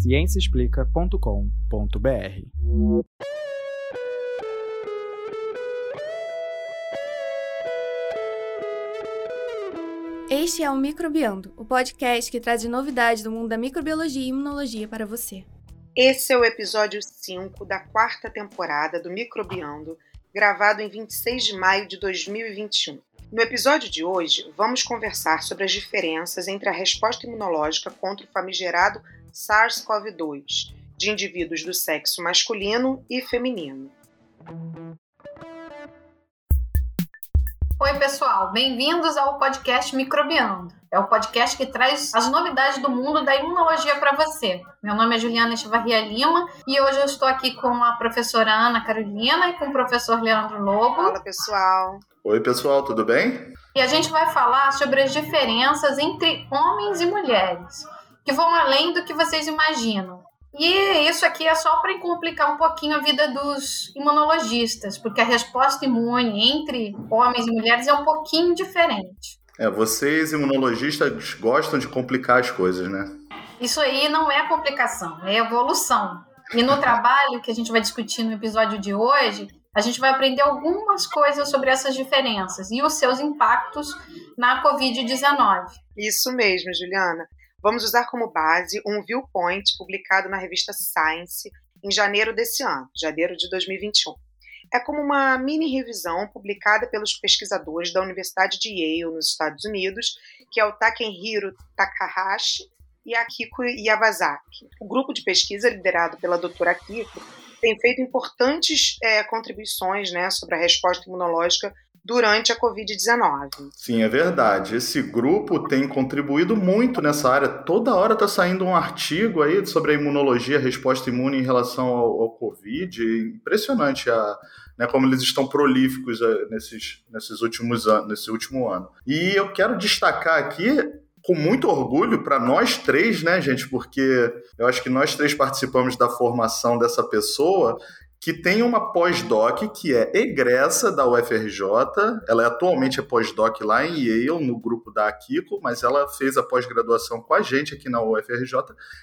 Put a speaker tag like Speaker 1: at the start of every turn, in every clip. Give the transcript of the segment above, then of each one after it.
Speaker 1: ciênciaexplica.com.br.
Speaker 2: Este é o Microbiando, o podcast que traz novidades do mundo da microbiologia e imunologia para você.
Speaker 3: Esse é o episódio 5 da quarta temporada do Microbiando, gravado em 26 de maio de 2021. No episódio de hoje, vamos conversar sobre as diferenças entre a resposta imunológica contra o famigerado SARS-CoV-2 de indivíduos do sexo masculino e feminino.
Speaker 4: Oi, pessoal, bem-vindos ao podcast Microbiando. É o podcast que traz as novidades do mundo da imunologia para você. Meu nome é Juliana Echevarria Lima e hoje eu estou aqui com a professora Ana Carolina e com o professor Leandro Lobo.
Speaker 3: Fala, pessoal.
Speaker 5: Oi, pessoal, tudo bem?
Speaker 4: E a gente vai falar sobre as diferenças entre homens e mulheres, que vão além do que vocês imaginam. E isso aqui é só para complicar um pouquinho a vida dos imunologistas, porque a resposta imune entre homens e mulheres é um pouquinho diferente.
Speaker 5: É, vocês imunologistas gostam de complicar as coisas, né?
Speaker 4: Isso aí não é complicação, é evolução. E no trabalho que a gente vai discutir no episódio de hoje, a gente vai aprender algumas coisas sobre essas diferenças e os seus impactos na Covid-19.
Speaker 3: Isso mesmo, Juliana. Vamos usar como base um viewpoint publicado na revista Science em janeiro desse ano, janeiro de 2021. É como uma mini revisão publicada pelos pesquisadores da Universidade de Yale, nos Estados Unidos, que é o Takenhiro Takahashi e Akiko Yabazaki. O grupo de pesquisa, liderado pela doutora Akiko, tem feito importantes é, contribuições né, sobre a resposta imunológica durante a Covid-19.
Speaker 5: Sim, é verdade. Esse grupo tem contribuído muito nessa área. Toda hora está saindo um artigo aí sobre a imunologia, a resposta imune em relação ao, ao Covid. Impressionante a, né, como eles estão prolíficos eh, nesses, nesses últimos anos, nesse último ano. E eu quero destacar aqui com muito orgulho para nós três, né, gente? Porque eu acho que nós três participamos da formação dessa pessoa que tem uma pós-doc que é egressa da UFRJ. Ela é atualmente é pós-doc lá em Yale, no grupo da Akiko, mas ela fez a pós-graduação com a gente aqui na UFRJ,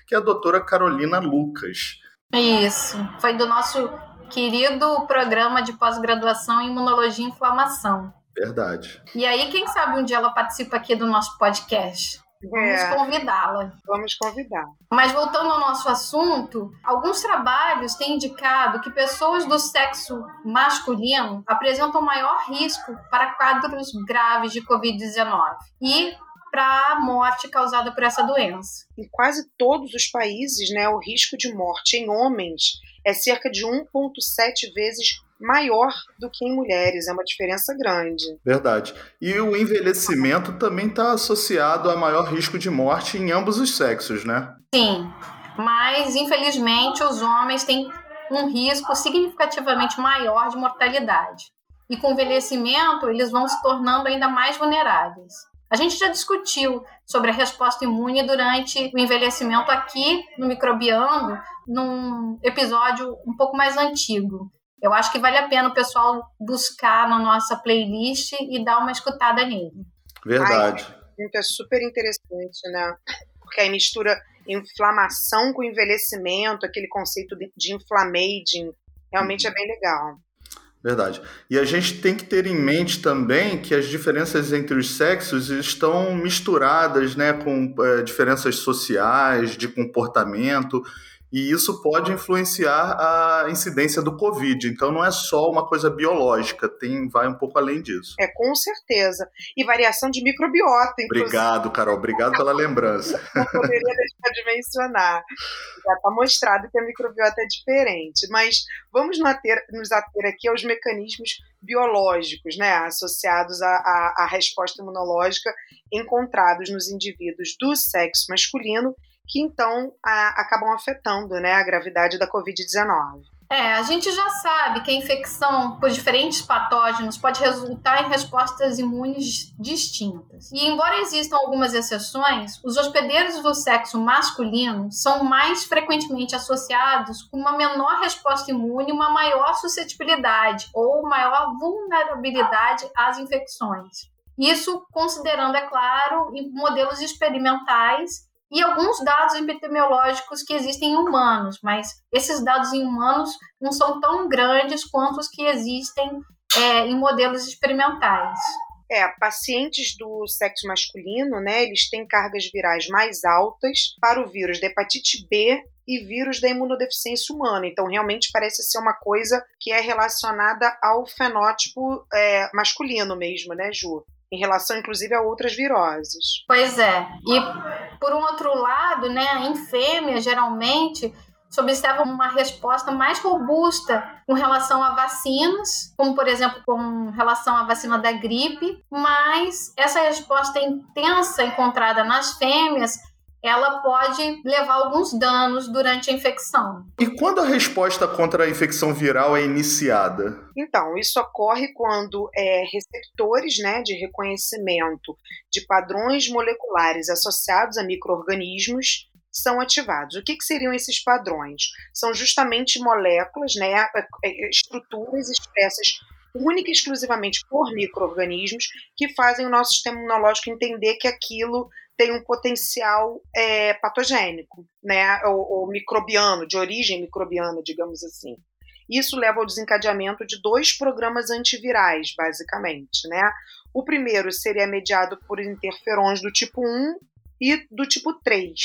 Speaker 5: que é a doutora Carolina Lucas.
Speaker 4: Isso, foi do nosso querido programa de pós-graduação em Imunologia e Inflamação.
Speaker 5: Verdade.
Speaker 4: E aí, quem sabe um dia ela participa aqui do nosso podcast? Vamos é, convidá-la.
Speaker 3: Vamos convidar.
Speaker 4: Mas voltando ao nosso assunto, alguns trabalhos têm indicado que pessoas do sexo masculino apresentam maior risco para quadros graves de Covid-19 e para a morte causada por essa doença.
Speaker 3: Em quase todos os países, né, o risco de morte em homens é cerca de 1,7 vezes maior do que em mulheres, é uma diferença grande.
Speaker 5: Verdade. E o envelhecimento também está associado a maior risco de morte em ambos os sexos, né?
Speaker 4: Sim, mas infelizmente os homens têm um risco significativamente maior de mortalidade. E com o envelhecimento, eles vão se tornando ainda mais vulneráveis. A gente já discutiu sobre a resposta imune durante o envelhecimento aqui no Microbiando, num episódio um pouco mais antigo. Eu acho que vale a pena o pessoal buscar na nossa playlist e dar uma escutada nele.
Speaker 5: Verdade.
Speaker 3: Ai, é super interessante, né? Porque aí mistura inflamação com envelhecimento, aquele conceito de, inflammaging, realmente é bem legal.
Speaker 5: Verdade. E a gente tem que ter em mente também que as diferenças entre os sexos estão misturadas né, com é, diferenças sociais, de comportamento e isso pode influenciar a incidência do Covid. Então não é só uma coisa biológica, tem vai um pouco além disso.
Speaker 3: É, com certeza. E variação de microbiota.
Speaker 5: Inclusive. Obrigado, Carol. Obrigado pela lembrança.
Speaker 3: Não poderia deixar de mencionar. Já está mostrado que a microbiota é diferente. Mas vamos nos ater, nos ater aqui aos mecanismos biológicos, né, associados à, à resposta imunológica encontrados nos indivíduos do sexo masculino que então a, acabam afetando né, a gravidade da Covid-19.
Speaker 4: É, a gente já sabe que a infecção por diferentes patógenos pode resultar em respostas imunes distintas. E embora existam algumas exceções, os hospedeiros do sexo masculino são mais frequentemente associados com uma menor resposta imune, uma maior suscetibilidade ou maior vulnerabilidade às infecções. Isso considerando, é claro, modelos experimentais e alguns dados epidemiológicos que existem em humanos, mas esses dados em humanos não são tão grandes quanto os que existem é, em modelos experimentais.
Speaker 3: É, pacientes do sexo masculino, né, eles têm cargas virais mais altas para o vírus da hepatite B e vírus da imunodeficiência humana. Então, realmente parece ser uma coisa que é relacionada ao fenótipo é, masculino mesmo, né, Ju? Em relação, inclusive, a outras viroses.
Speaker 4: Pois é. E, por um outro lado, né, em fêmea, geralmente, se observa uma resposta mais robusta com relação a vacinas, como por exemplo com relação à vacina da gripe, mas essa resposta intensa encontrada nas fêmeas ela pode levar alguns danos durante a infecção.
Speaker 5: E quando a resposta contra a infecção viral é iniciada?
Speaker 3: Então, isso ocorre quando é, receptores né, de reconhecimento de padrões moleculares associados a micro-organismos são ativados. O que, que, seriam esses padrões? São justamente moléculas, né, é, é, estruturas expressas única e exclusivamente por micro-organismos que fazem o nosso sistema imunológico entender que aquilo tem um potencial é, patogênico, né, ou, ou microbiano, de origem microbiana, digamos assim. Isso leva ao desencadeamento de dois programas antivirais, basicamente, né? O primeiro seria mediado por interferons do tipo 1 e do tipo 3.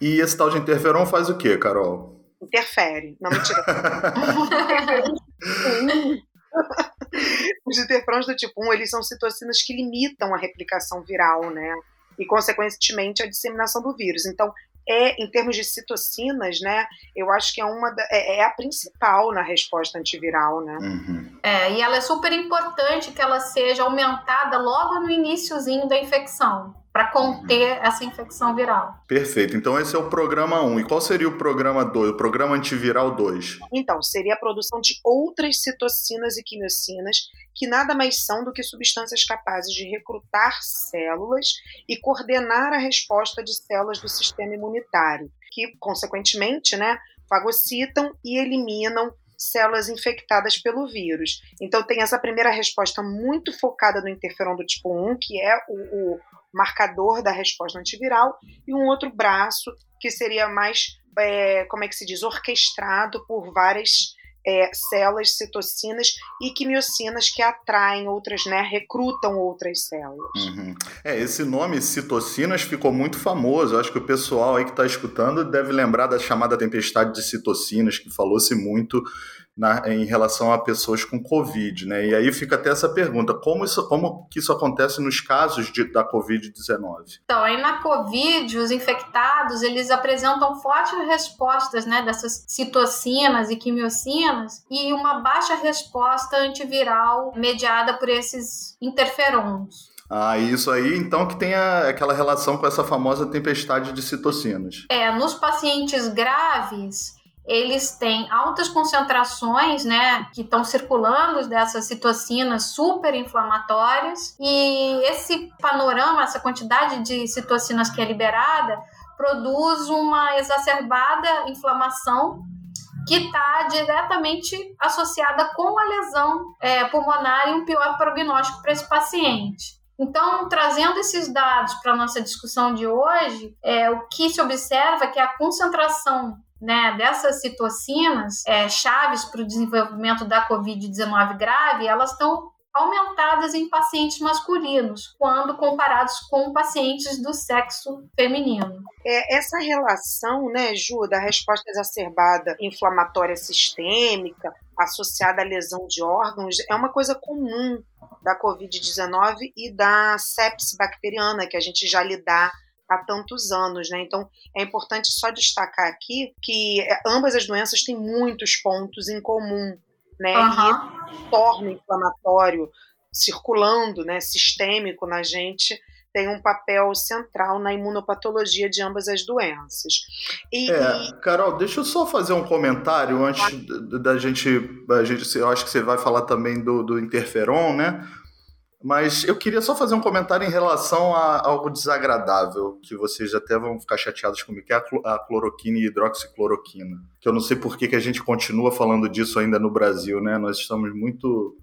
Speaker 5: E esse tal de interferon faz o quê, Carol?
Speaker 3: Interfere. Não, mentira. Os interferons do tipo 1, eles são citocinas que limitam a replicação viral, né? e, consequentemente, a disseminação do vírus. Então, é, em termos de citocinas, né, eu acho que é uma da, é, é, a principal na resposta antiviral, né?
Speaker 5: Uhum.
Speaker 4: É, e ela é super importante que ela seja aumentada logo no iníciozinho da infecção para conter essa infecção viral.
Speaker 5: Perfeito. Então esse é o programa 1. E qual seria o programa 2, o programa antiviral 2?
Speaker 3: Então, seria a produção de outras citocinas e quimiocinas, que nada mais são do que substâncias capazes de recrutar células e coordenar a resposta de células do sistema imunitário, que consequentemente, né, fagocitam e eliminam células infectadas pelo vírus. Então tem essa primeira resposta muito focada no interferon do tipo 1, que é o, o marcador da resposta antiviral, e um outro braço que seria mais, é, como é que se diz, orquestrado por várias é, células, citocinas e quimiocinas que atraem outras, né, recrutam outras células.
Speaker 5: Uhum. É, esse nome citocinas ficou muito famoso. Eu acho que o pessoal aí que está escutando deve lembrar da chamada tempestade de citocinas, que falou-se muito na, em relação a pessoas com Covid, né? E aí fica até essa pergunta: como isso, como que isso acontece nos casos de, da Covid-19?
Speaker 4: Então, aí na Covid, os infectados eles apresentam fortes respostas, né, dessas citocinas e quimiocinas e uma baixa resposta antiviral mediada por esses interferons.
Speaker 5: Ah, isso aí, então, que tem a, aquela relação com essa famosa tempestade de citocinas.
Speaker 4: É, nos pacientes graves, eles têm altas concentrações, né, que estão circulando dessas citocinas super inflamatórias, e esse panorama, essa quantidade de citocinas que é liberada, produz uma exacerbada inflamação que está diretamente associada com a lesão é, pulmonar e um pior prognóstico para esse paciente. Então, trazendo esses dados para a nossa discussão de hoje, é, o que se observa é que a concentração né, dessas citocinas é, chaves para o desenvolvimento da Covid-19 grave, elas estão aumentadas em pacientes masculinos, quando comparados com pacientes do sexo feminino.
Speaker 3: É, essa relação, né, Ju, da resposta exacerbada inflamatória sistêmica associada à lesão de órgãos é uma coisa comum da Covid-19 e da sepsis bacteriana, que a gente já lidar há tantos anos, né? Então é importante só destacar aqui que é, ambas as doenças têm muitos pontos em comum, né?
Speaker 4: Uhum.
Speaker 3: E torno inflamatório circulando, né, sistêmico na gente tem um papel central na imunopatologia de ambas as doenças.
Speaker 5: E, é, Carol, deixa eu só fazer um comentário antes da gente, a gente. Eu acho que você vai falar também do, do interferon, né? Mas eu queria só fazer um comentário em relação a algo desagradável, que vocês até vão ficar chateados comigo, que é a cloroquina e hidroxicloroquina. Que eu não sei por que, que a gente continua falando disso ainda no Brasil, né? Nós estamos muito.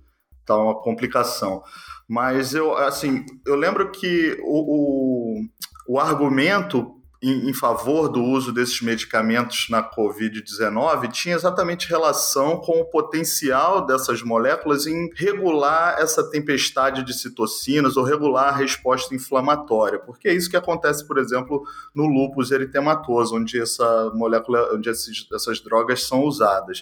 Speaker 5: tá uma complicação. Mas eu, assim, eu lembro que o, o, o argumento em, em favor do uso desses medicamentos na Covid-19 tinha exatamente relação com o potencial dessas moléculas em regular essa tempestade de citocinas ou regular a resposta inflamatória, porque é isso que acontece, por exemplo, no lúpus eritematoso, onde essa molécula, onde esses, essas drogas são usadas.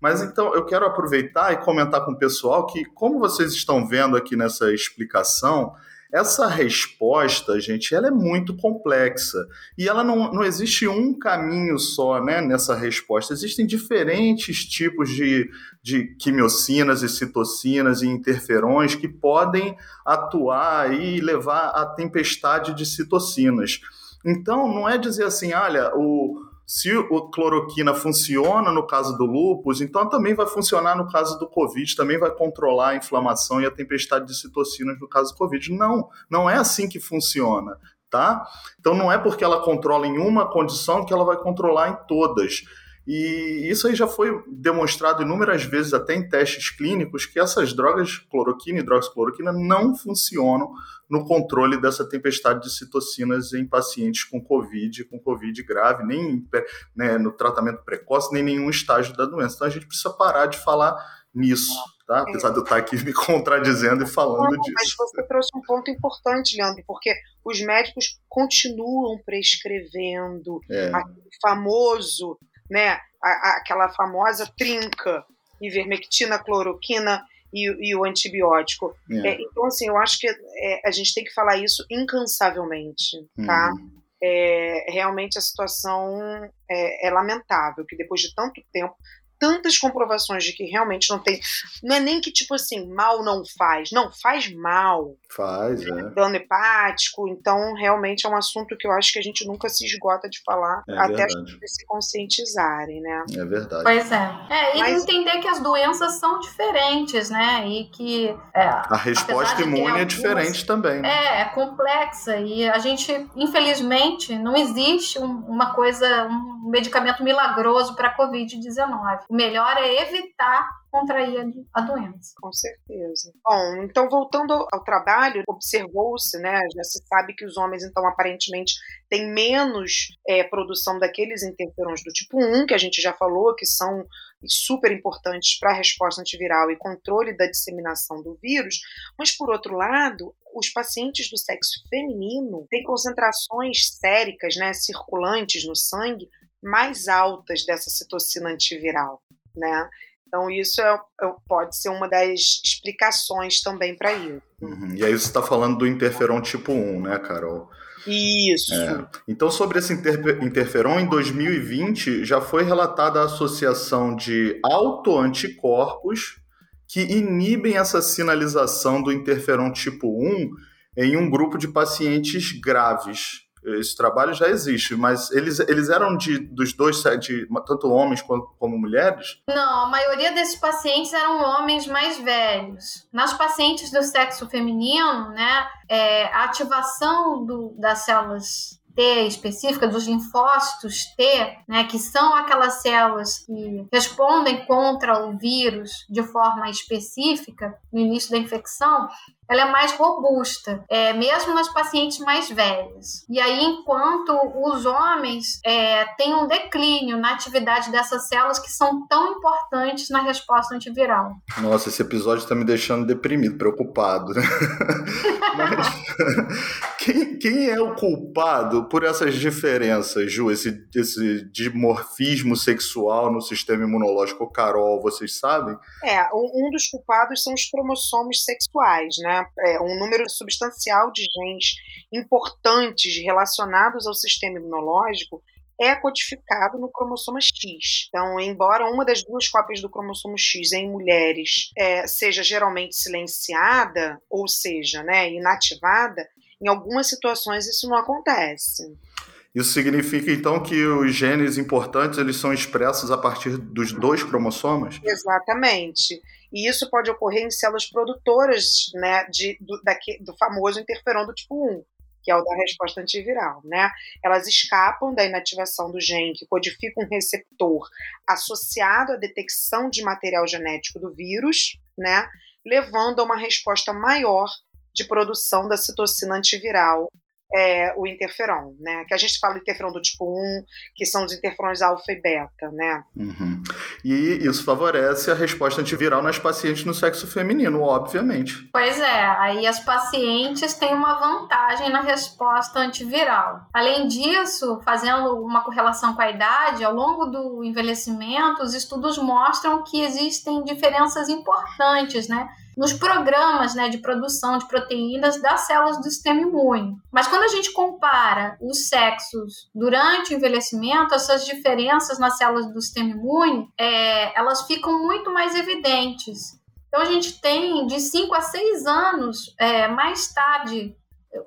Speaker 5: Mas então eu quero aproveitar e comentar com o pessoal que, como vocês estão vendo aqui nessa explicação, essa resposta, gente, ela é muito complexa. E ela não, não existe um caminho só né, nessa resposta. Existem diferentes tipos de, de quimiocinas e citocinas e interferões que podem atuar e levar à tempestade de citocinas. Então, não é dizer assim, olha, o, se a cloroquina funciona no caso do lúpus, então também vai funcionar no caso do Covid, também vai controlar a inflamação e a tempestade de citocinas no caso do Covid. Não, não é assim que funciona, tá? Então não é porque ela controla em uma condição que ela vai controlar em todas. E isso aí já foi demonstrado inúmeras vezes, até em testes clínicos, que essas drogas, cloroquina e hidroxicloroquina, não funcionam no controle dessa tempestade de citocinas em pacientes com Covid, com Covid grave, nem né, no tratamento precoce, nem nenhum estágio da doença. Então a gente precisa parar de falar nisso. Tá? Apesar de eu estar aqui me contradizendo e falando não, disso.
Speaker 3: Mas você trouxe um ponto importante, Leandro, porque os médicos continuam prescrevendo é. aquele famoso né, a, a, aquela famosa trinca, ivermectina, cloroquina e, e o antibiótico. É. É, então, assim, eu acho que é, a gente tem que falar isso incansavelmente, tá? Uhum. Realmente a situação é, é, lamentável, que depois de tanto tempo tantas comprovações de que realmente não tem. Não é nem que, tipo assim, mal não faz. Não, faz mal.
Speaker 5: Faz, é.
Speaker 3: Dano hepático. Então, realmente é um assunto que eu acho que a gente nunca se esgota de falar é até as pessoas se conscientizarem, né?
Speaker 5: É verdade.
Speaker 4: Pois é. É, e Mas... entender que as doenças são diferentes, né? E que. É,
Speaker 5: a resposta imune é diferente também. Né?
Speaker 4: É, é complexa. E a gente, infelizmente, não existe um, uma coisa, um medicamento milagroso para a Covid-19 o melhor é evitar contrair a doença.
Speaker 3: Com certeza. Bom, então voltando ao trabalho, observou-se, né, já se sabe que os homens, então, aparentemente têm menos é, produção daqueles interferons do tipo 1, que a gente já falou, que são super importantes para a resposta antiviral e controle da disseminação do vírus, mas, por outro lado, os pacientes do sexo feminino têm concentrações séricas, né, circulantes no sangue, mais altas dessa citocina antiviral, né? Então, isso é, é, pode ser uma das explicações também para isso.
Speaker 5: Uhum. E aí você está falando do interferon tipo 1, né, Carol?
Speaker 3: Isso.
Speaker 5: É. Então, sobre esse interferon, em 2020 já foi relatada a associação de autoanticorpos que inibem essa sinalização do interferon tipo 1 em um grupo de pacientes graves esse trabalho já existe, mas eles, eles eram de dos dois, de, tanto homens como, como mulheres?
Speaker 4: Não, a maioria desses pacientes eram homens mais velhos. Nas pacientes do sexo feminino, né, é, a ativação do, das células T específica, dos linfócitos T, né, que são aquelas células que respondem contra o vírus de forma específica no início da infecção, ela é mais robusta, é, mesmo nas pacientes mais velhas. E aí, enquanto os homens é, têm um declínio na atividade dessas células que são tão importantes na resposta antiviral.
Speaker 5: Nossa, esse episódio está me deixando deprimido, preocupado, né? Mas quem, quem, é o culpado por essas diferenças, Ju? Esse, esse dimorfismo sexual no sistema imunológico, Carol, vocês sabem?
Speaker 3: É, um dos culpados são os cromossomos sexuais, né? Né, é, um número substancial de genes importantes relacionados ao sistema imunológico é codificado no cromossoma X. Então, embora uma das duas cópias do cromossomo X em mulheres é, seja geralmente silenciada, ou seja, né, inativada, em algumas situações isso não acontece.
Speaker 5: Isso significa então que os genes importantes eles são expressos a partir dos dois cromossomas?
Speaker 3: Exatamente. E isso pode ocorrer em células produtoras né, de, do, daqui, do famoso interferon do tipo 1, que é o da resposta antiviral. Né? Elas escapam da inativação do gene que codifica um receptor associado à detecção de material genético do vírus, né, levando a uma resposta maior de produção da citocina antiviral é, o interferon, né? Que a gente fala interferon do tipo 1, que são os interferons alfa e beta, né?
Speaker 5: Uhum. E isso favorece a resposta antiviral nas pacientes no sexo feminino, obviamente.
Speaker 4: Pois é, aí as pacientes têm uma vantagem na resposta antiviral. Além disso, fazendo uma correlação com a idade, ao longo do envelhecimento, os estudos mostram que existem diferenças importantes, né? Nos programas né, de produção de proteínas das células do sistema imune. Mas quando a gente compara os sexos durante o envelhecimento, essas diferenças nas células do sistema imune, é, elas ficam muito mais evidentes. Então a gente tem de 5 a 6 anos é, mais tarde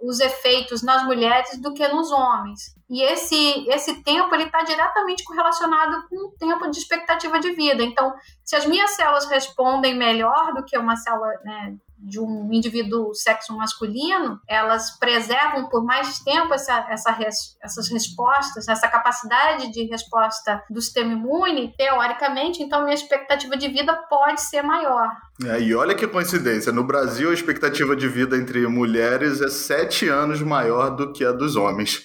Speaker 4: os efeitos nas mulheres do que nos homens. E esse, esse tempo ele está diretamente correlacionado com o tempo de expectativa de vida. Então, se as minhas células respondem melhor do que uma célula né, de um indivíduo sexo masculino, elas preservam por mais tempo essa, essa res, essas respostas, essa capacidade de resposta do sistema imune, teoricamente, então minha expectativa de vida pode ser maior.
Speaker 5: É, e olha que coincidência, no Brasil a expectativa de vida entre mulheres é sete anos maior do que a dos homens.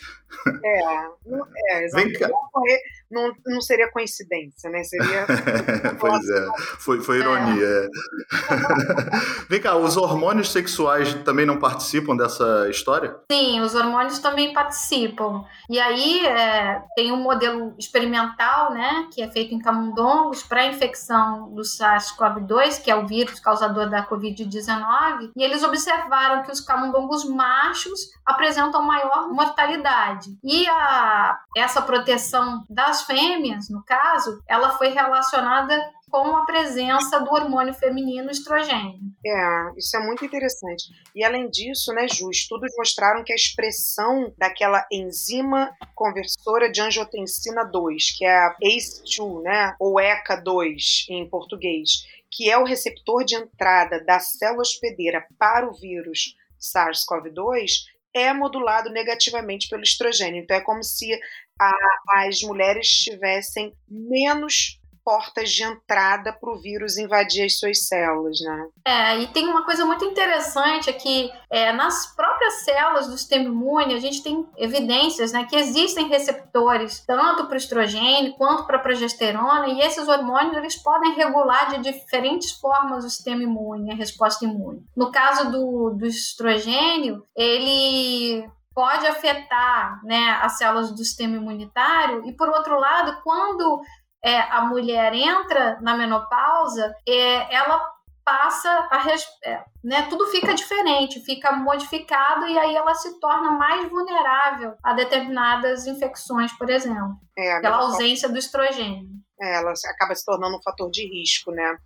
Speaker 3: É, é exatamente. Não, não, seria coincidência, né? Seria.
Speaker 5: pois é, foi, foi ironia. É. Vem cá, os hormônios sexuais também não participam dessa história?
Speaker 4: Sim, os hormônios também participam. E aí é, tem um modelo experimental, né, que é feito em camundongos para a infecção do SARS-CoV-2, que é o vírus causador da Covid-19, e eles observaram que os camundongos machos apresentam maior mortalidade. E a, essa proteção das fêmeas, no caso, ela foi relacionada com a presença do hormônio feminino estrogênio.
Speaker 3: É, isso é muito interessante. E além disso, né, Ju, estudos mostraram que a expressão daquela enzima conversora de angiotensina 2, que é a ACE2, né, ou ECA2 em português, que é o receptor de entrada da célula hospedeira para o vírus SARS-CoV-2, é modulado negativamente pelo estrogênio. Então é como se a, as mulheres tivessem menos portas de entrada para o vírus invadir as suas células, né?
Speaker 4: É, e tem uma coisa muito interessante é que é, nas próprias células do sistema imune a gente tem evidências, né, que existem receptores tanto para o estrogênio quanto para a progesterona e esses hormônios eles podem regular de diferentes formas o sistema imune, a resposta imune. No caso do, do estrogênio, ele pode afetar né, as células do sistema imunitário e por outro lado, quando é, a mulher entra na menopausa, é, ela passa a é, né, tudo fica diferente, fica modificado e aí ela se torna mais vulnerável a determinadas infecções, por exemplo, é, pela ausência do estrogênio.
Speaker 3: Ela acaba se tornando um fator de risco, né?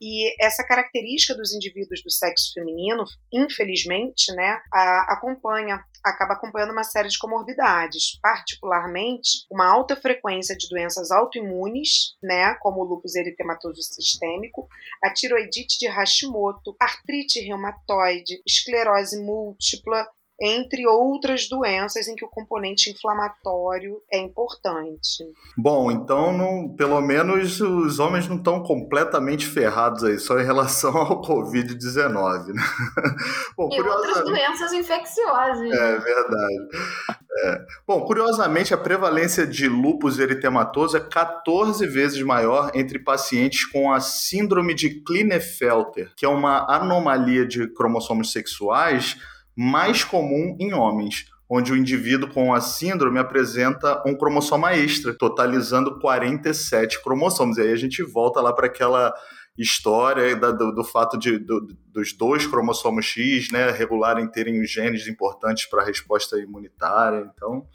Speaker 3: E essa característica dos indivíduos do sexo feminino, infelizmente, né, a, acompanha acaba acompanhando uma série de comorbidades, particularmente uma alta frequência de doenças autoimunes, né, como o lúpus eritematoso sistêmico, a tiroidite de Hashimoto, artrite reumatoide, esclerose múltipla, entre outras doenças em que o componente inflamatório é importante.
Speaker 5: Bom, então não, pelo menos os homens não estão completamente ferrados aí, só em relação ao Covid-19. Né?
Speaker 4: Bom, e outras doenças infecciosas.
Speaker 5: É verdade. É. Bom, curiosamente, a prevalência de lúpus eritematoso é 14 vezes maior entre pacientes com a síndrome de Klinefelter, que é uma anomalia de cromossomos sexuais mais comum em homens, onde o indivíduo com a síndrome apresenta um cromossoma extra, totalizando 47 cromossomos. E aí a gente volta lá para aquela história da, do, do, fato de do, dos dois cromossomos X né, regularem terem os genes importantes para a resposta imunitária. Então.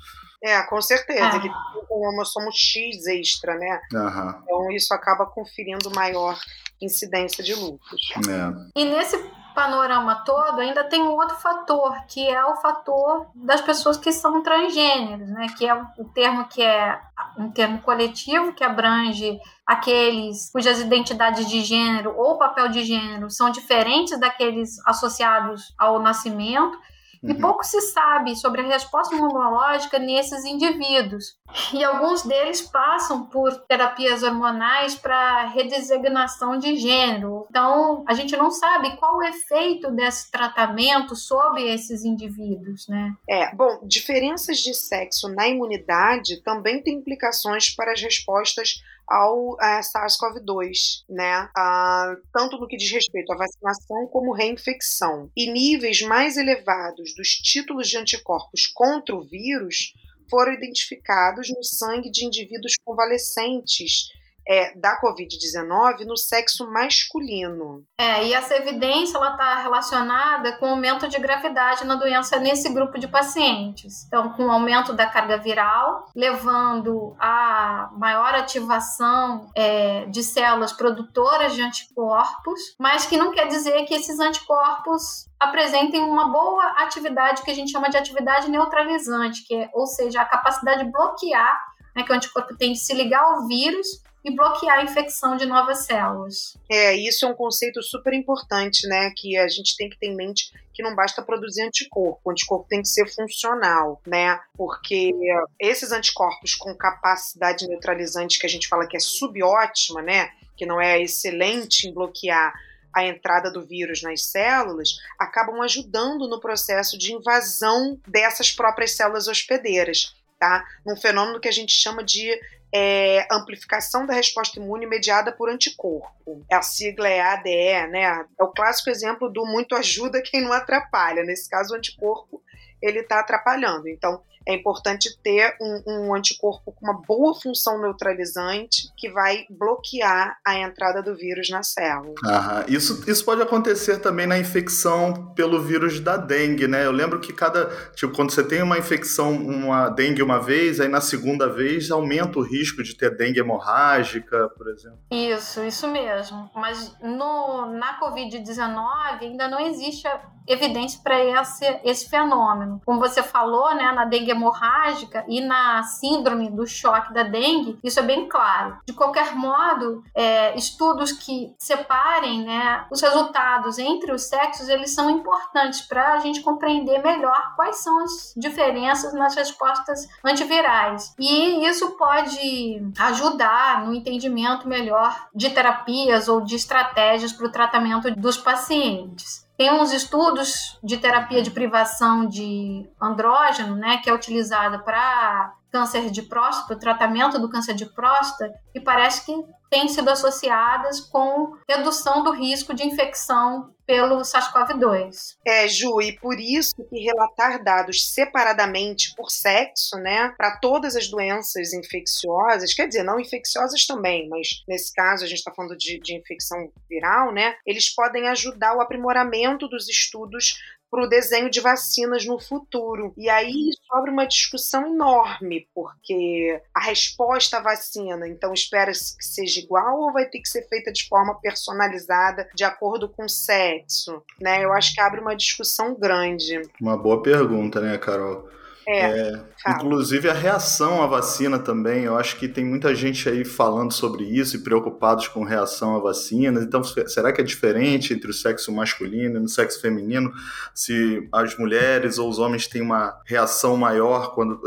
Speaker 3: É, com certeza, ah. que tem um cromossomo X extra, né?
Speaker 5: Uhum.
Speaker 3: Então isso acaba conferindo maior incidência de lúpus.
Speaker 5: É.
Speaker 4: E nesse panorama todo, ainda tem um outro fator, que é o fator das pessoas que são transgêneros, né? Que é o termo que é um termo coletivo que abrange aqueles cujas identidades de gênero ou papel de gênero são diferentes daqueles associados ao nascimento Uhum. E pouco se sabe sobre a resposta imunológica nesses indivíduos. E alguns deles passam por terapias hormonais para redesignação de gênero. Então, a gente não sabe qual o efeito desse tratamento sobre esses indivíduos, né?
Speaker 3: É, bom, diferenças de sexo na imunidade também têm implicações para as respostas ao é, SARS-CoV-2, né? Ah, tanto no que diz respeito à vacinação como reinfecção. E níveis mais elevados dos títulos de anticorpos contra o vírus foram identificados no sangue de indivíduos convalescentes é, da Covid-19 no sexo masculino.
Speaker 4: É, e essa evidência ela está relacionada com o aumento de gravidade na doença nesse grupo de pacientes. Então, com o aumento da carga viral, levando a maior ativação é, de células produtoras de anticorpos, mas que não quer dizer que esses anticorpos apresentem uma boa atividade que a gente chama de atividade neutralizante, que é, ou seja, a capacidade de bloquear né, que o anticorpo tem de se ligar ao vírus e bloquear a infecção de novas células.
Speaker 3: É, isso é um conceito super importante, né? Que a gente tem que ter em mente que não basta produzir anticorpo, o anticorpo tem que ser funcional, né? Porque esses anticorpos com capacidade neutralizante que a gente fala que é subótima, né? Que não é excelente em bloquear a entrada do vírus nas células, acabam ajudando no processo de invasão dessas próprias células hospedeiras, tá? Num fenômeno que a gente chama de é, amplificação da resposta imune mediada por anticorpo. A sigla é ADE, né? É o clássico exemplo do muito ajuda quem não atrapalha. Nesse caso, o anticorpo ele está atrapalhando. Então, é importante ter um, um, anticorpo com uma boa função neutralizante que vai bloquear a entrada do vírus na célula.
Speaker 5: Aham. Isso, isso pode acontecer também na infecção pelo vírus da dengue, né? Eu lembro que cada. Tipo, quando você tem uma infecção, uma dengue uma vez, aí na segunda vez aumenta o risco de ter dengue hemorrágica, por exemplo.
Speaker 4: Isso, isso mesmo. Mas no, na Covid-19 ainda não existe evidência para esse, esse fenômeno. Como você falou, né, na dengue hemorrágica e na síndrome do choque da dengue, isso é bem claro. De qualquer modo, é, estudos que separem né, os resultados entre os sexos, eles são importantes para a gente compreender melhor quais são as diferenças nas respostas antivirais. E isso pode ajudar no entendimento melhor de terapias ou de estratégias para o tratamento dos pacientes. Tem uns estudos de terapia de privação de andrógeno, né, que é utilizada para câncer de próstata, o tratamento do câncer de próstata, e parece que têm sido associadas com redução do risco de infecção pelo SARS-CoV-2.
Speaker 3: É, Ju, e por isso que relatar dados separadamente por sexo, né, para todas as doenças infecciosas, quer dizer, não infecciosas também, mas nesse caso a gente está falando de, de infecção viral, né, eles podem ajudar o aprimoramento dos estudos para o desenho de vacinas no futuro. E aí sobra uma discussão enorme, porque a resposta à vacina, então, espera-se que seja igual ou vai ter que ser feita de forma personalizada, de acordo com o sexo? Né? Eu acho que abre uma discussão grande.
Speaker 5: Uma boa pergunta, né, Carol?
Speaker 3: É, é
Speaker 5: inclusive a reação à vacina também, eu acho que tem muita gente aí falando sobre isso e preocupados com reação à vacina. Então, será que é diferente entre o sexo masculino e o sexo feminino? Se as mulheres ou os homens têm uma reação maior quando,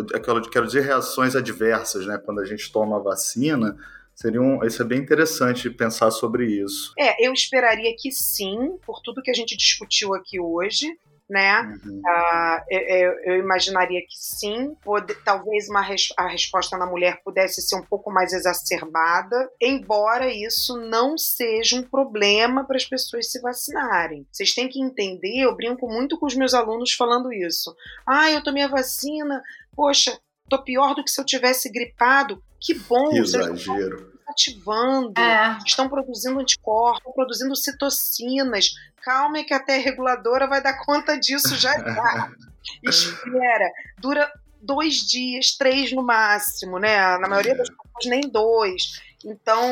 Speaker 5: quero dizer reações adversas, né, quando a gente toma a vacina? Seria um, isso é bem interessante pensar sobre isso.
Speaker 3: É, eu esperaria que sim, por tudo que a gente discutiu aqui hoje né? Uhum. Uh, eu, eu, imaginaria que sim. Pode, talvez uma res, a resposta na mulher pudesse ser um pouco mais exacerbada, embora isso não seja um problema para as pessoas se vacinarem. Vocês têm que entender, eu brinco muito com os meus alunos falando isso. Ah, eu tomei a vacina, poxa, tô pior do que se eu tivesse gripado. Que bom,
Speaker 5: que exagero
Speaker 3: ativando, é. estão produzindo anticorpos, produzindo citocinas, calma que a T reguladora vai dar conta disso já já. Espera, dura dois dias, três no máximo, né? Na maioria das pessoas nem dois. Então,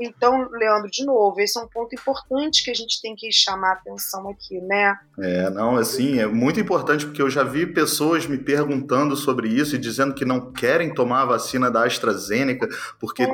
Speaker 3: então, Leandro, de novo, esse é um ponto importante que a gente tem que chamar a atenção aqui, né?
Speaker 5: É, não, assim, é muito importante porque eu já vi pessoas me perguntando sobre isso e dizendo que não querem tomar a vacina da AstraZeneca porque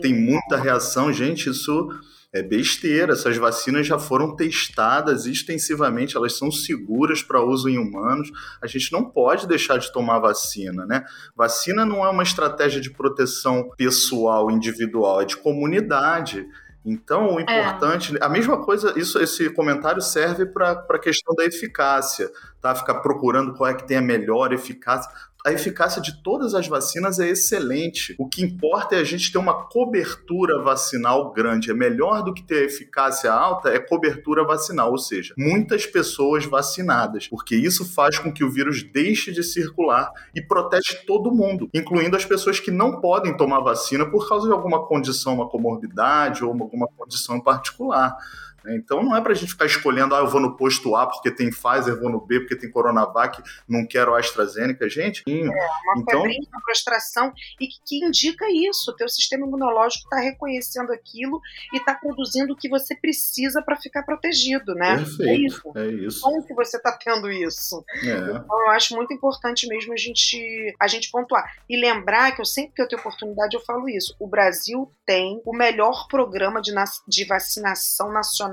Speaker 5: tem muita reação. Gente, isso é besteira. Essas vacinas já foram testadas extensivamente, elas são seguras para uso em humanos. A gente não pode deixar de tomar vacina, né? Vacina não é uma estratégia de proteção pessoal, individual, é de comunidade. Então, o é. importante, é. a mesma coisa, isso, esse comentário serve para a questão da eficácia, tá? Ficar procurando qual é que tem a melhor eficácia a eficácia de todas as vacinas é excelente. O que importa é a gente ter uma cobertura vacinal grande. É melhor do que ter eficácia alta é cobertura vacinal, ou seja, muitas pessoas vacinadas, porque isso faz com que o vírus deixe de circular e protege todo mundo, incluindo as pessoas que não podem tomar vacina por causa de alguma condição, uma comorbidade ou alguma condição em particular. Né? Então não é para a gente ficar escolhendo, ah, eu vou no posto A porque tem Pfizer, vou no B porque tem Coronavac, não quero AstraZeneca, gente.
Speaker 3: É, uma então... febrinha, uma frustração, e que, que indica isso, o teu sistema imunológico está reconhecendo aquilo e está produzindo o que você precisa para ficar protegido, né?
Speaker 5: Perfeito, é isso. É isso.
Speaker 3: Como que você está tendo isso? É. Então eu acho muito importante mesmo a gente, a gente pontuar. E lembrar que eu sempre que eu tenho oportunidade eu falo isso, o Brasil tem o melhor programa de, de vacinação nacional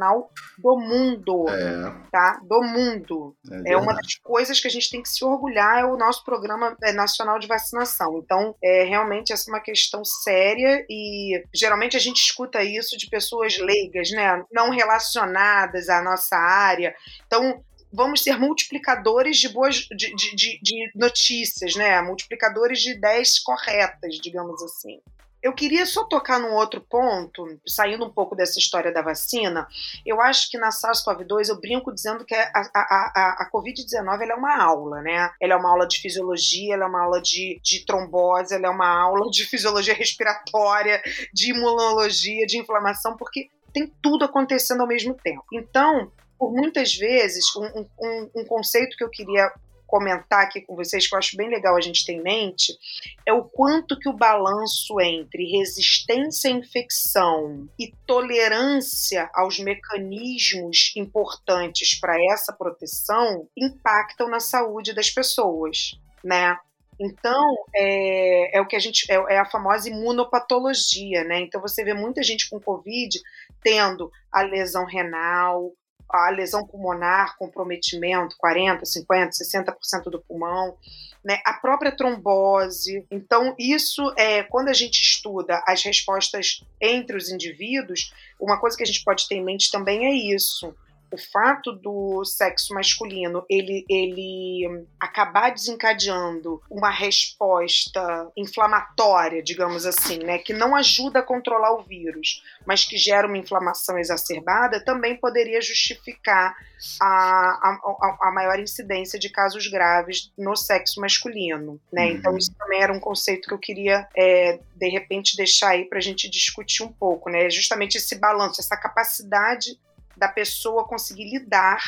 Speaker 3: do mundo, é. tá? Do mundo. É, é, uma das coisas que a gente tem que se orgulhar é o nosso programa é, nacional de vacinação. Então, é realmente essa é uma questão séria e geralmente a gente escuta isso de pessoas leigas, né? Não relacionadas à nossa área. Então, vamos ser multiplicadores de boas de, de, de, de notícias, né? Multiplicadores de ideias corretas, digamos assim. Eu queria só tocar num outro ponto, saindo um pouco dessa história da vacina. Eu acho que na SARS-CoV-2 eu brinco dizendo que a, a, a, a Covid-19 é uma aula, né? Ela é uma aula de fisiologia, ela é uma aula de, de trombose, ela é uma aula de fisiologia respiratória, de imunologia, de inflamação, porque tem tudo acontecendo ao mesmo tempo. Então, por muitas vezes, um, um, um conceito que eu queria comentar aqui com vocês, que eu acho bem legal a gente ter em mente, é o quanto que o balanço entre resistência à infecção e tolerância aos mecanismos importantes para essa proteção impactam na saúde das pessoas, né? Então, é, é, o que a gente. É, é, a famosa imunopatologia, né? Então, você vê muita gente com Covid tendo a lesão renal, a lesão pulmonar, comprometimento, 40%, 50%, 60% do pulmão, né? a própria trombose. Então, isso é quando a gente estuda as respostas entre os indivíduos, uma coisa que a gente pode ter em mente também é isso o fato do sexo masculino ele, ele acabar desencadeando uma resposta inflamatória, digamos assim, né, que não ajuda a controlar o vírus, mas que gera uma inflamação exacerbada, também poderia justificar a, a, a maior incidência de casos graves no sexo masculino. Né? Uhum. Então, isso também era um conceito que eu queria, é, de repente, deixar aí para a gente discutir um pouco. Né? Justamente esse balanço, essa capacidade da pessoa conseguir lidar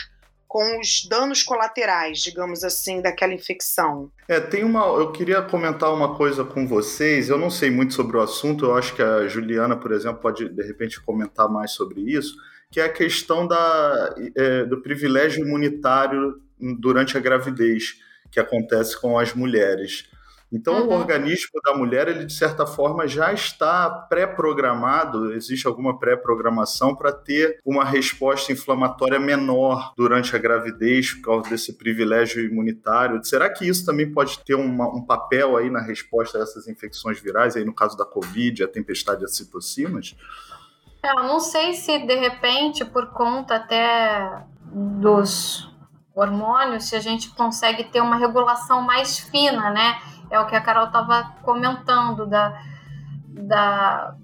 Speaker 3: com os danos colaterais, digamos assim, daquela infecção.
Speaker 5: É, tem uma. Eu queria comentar uma coisa com vocês. Eu não sei muito sobre o assunto. Eu acho que a Juliana, por exemplo, pode de repente comentar mais sobre isso, que é a questão da, é, do privilégio imunitário durante a gravidez que acontece com as mulheres. Então, uhum. o organismo da mulher, ele de certa forma já está pré-programado, existe alguma pré-programação para ter uma resposta inflamatória menor durante a gravidez por causa desse privilégio imunitário. Será que isso também pode ter uma, um papel aí na resposta a essas infecções virais, aí no caso da Covid, a tempestade de citocinas?
Speaker 4: É, eu não sei se de repente, por conta até dos hormônios, se a gente consegue ter uma regulação mais fina, né? é o que a Carol estava comentando, da, da,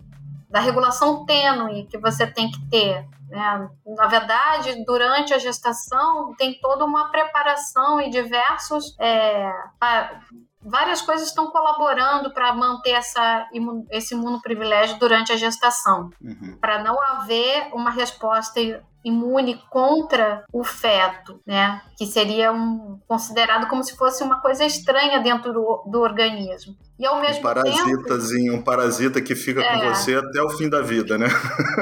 Speaker 4: da regulação tênue que você tem que ter. Né? Na verdade, durante a gestação, tem toda uma preparação e diversos. É, várias coisas estão colaborando para manter essa, esse imunoprivilégio durante a gestação, uhum. para não haver uma resposta imune contra o feto, né? Que seria um, considerado como se fosse uma coisa estranha dentro do, do organismo. E ao mesmo
Speaker 5: um parasitazinho, tempo, um parasita que fica é, com você até o fim da vida, né?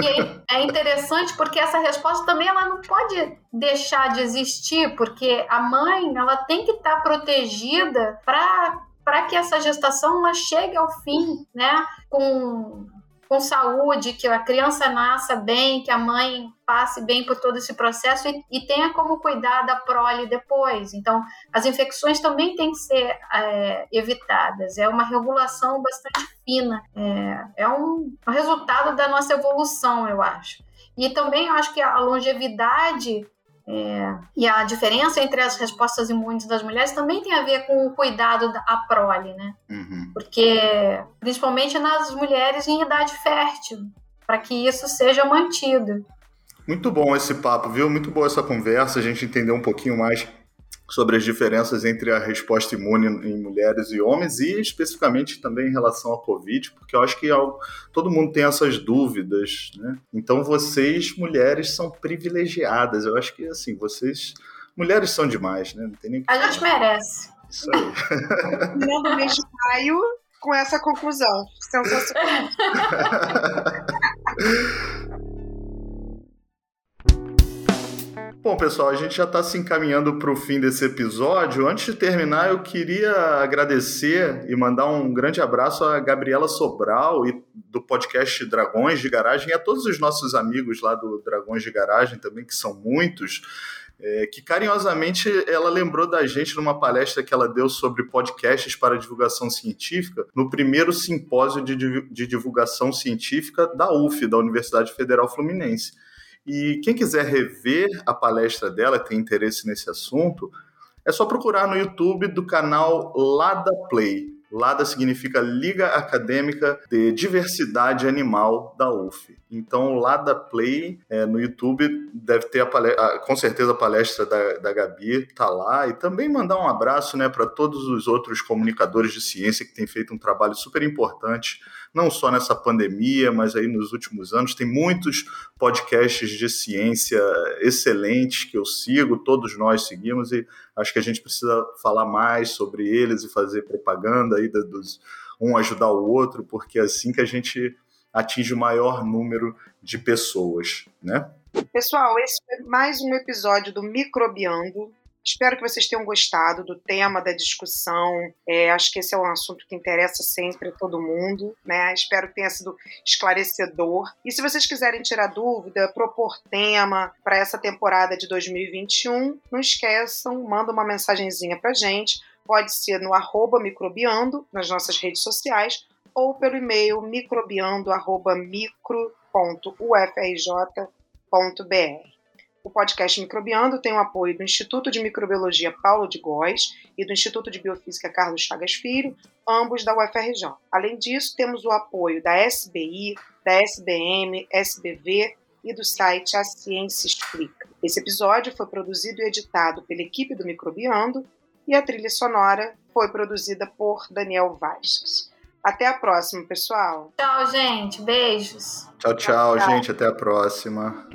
Speaker 4: E é interessante porque essa resposta também ela não pode deixar de existir, porque a mãe ela tem que estar tá protegida para para que essa gestação ela chegue ao fim, né? Com com saúde, que a criança nasça bem, que a mãe passe bem por todo esse processo e, e tenha como cuidar da prole depois. Então, as infecções também têm que ser é, evitadas. É uma regulação bastante fina. É, é um, um resultado da nossa evolução, eu acho. E também eu acho que a longevidade é, e a diferença entre as respostas imunes das mulheres também tem a ver com o cuidado da prole, né? Uhum. Porque, principalmente nas mulheres em idade fértil, para que isso seja mantido.
Speaker 5: Muito bom esse papo, viu? Muito boa essa conversa, a gente entendeu um pouquinho mais sobre as diferenças entre a resposta imune em mulheres e homens e especificamente também em relação à Covid, porque eu acho que todo mundo tem essas dúvidas, né? Então vocês, mulheres, são privilegiadas. Eu acho que, assim, vocês... Mulheres são demais, né? Não tem nem
Speaker 4: A gente merece.
Speaker 3: Isso aí. No mês de maio, com essa conclusão. Sensacional.
Speaker 5: Bom, pessoal, a gente já está se encaminhando para o fim desse episódio. Antes de terminar, eu queria agradecer e mandar um grande abraço a Gabriela Sobral e do podcast Dragões de Garagem e a todos os nossos amigos lá do Dragões de Garagem também, que são muitos. É, que carinhosamente ela lembrou da gente numa palestra que ela deu sobre podcasts para divulgação científica no primeiro simpósio de, de divulgação científica da UF, da Universidade Federal Fluminense. E quem quiser rever a palestra dela, tem interesse nesse assunto, é só procurar no YouTube do canal Lada Play. LADA significa Liga Acadêmica de Diversidade Animal da UF. Então, LADA Play é, no YouTube deve ter a palestra, com certeza a palestra da, da Gabi tá lá e também mandar um abraço né, para todos os outros comunicadores de ciência que têm feito um trabalho super importante não só nessa pandemia, mas aí nos últimos anos. Tem muitos podcasts de ciência excelentes que eu sigo, todos nós seguimos, e acho que a gente precisa falar mais sobre eles e fazer propaganda aí dos um ajudar o outro, porque é assim que a gente atinge o maior número de pessoas, né?
Speaker 3: Pessoal, esse é mais um episódio do Microbiando. Espero que vocês tenham gostado do tema, da discussão. É, acho que esse é um assunto que interessa sempre a todo mundo. Né? Espero que tenha sido esclarecedor. E se vocês quiserem tirar dúvida, propor tema para essa temporada de 2021, não esqueçam, manda uma mensagenzinha para gente. Pode ser no arroba microbiando, nas nossas redes sociais, ou pelo e-mail microbiando.micro.ufrj.br. O podcast Microbiando tem o apoio do Instituto de Microbiologia Paulo de Góes e do Instituto de Biofísica Carlos Chagas Filho, ambos da UFRJ. Além disso, temos o apoio da SBI, da SBM, SBV e do site A Ciência Explica. Esse episódio foi produzido e editado pela equipe do Microbiando e a trilha sonora foi produzida por Daniel Vasques. Até a próxima, pessoal.
Speaker 4: Tchau, gente. Beijos.
Speaker 5: Tchau, tchau, tchau. gente. Até a próxima.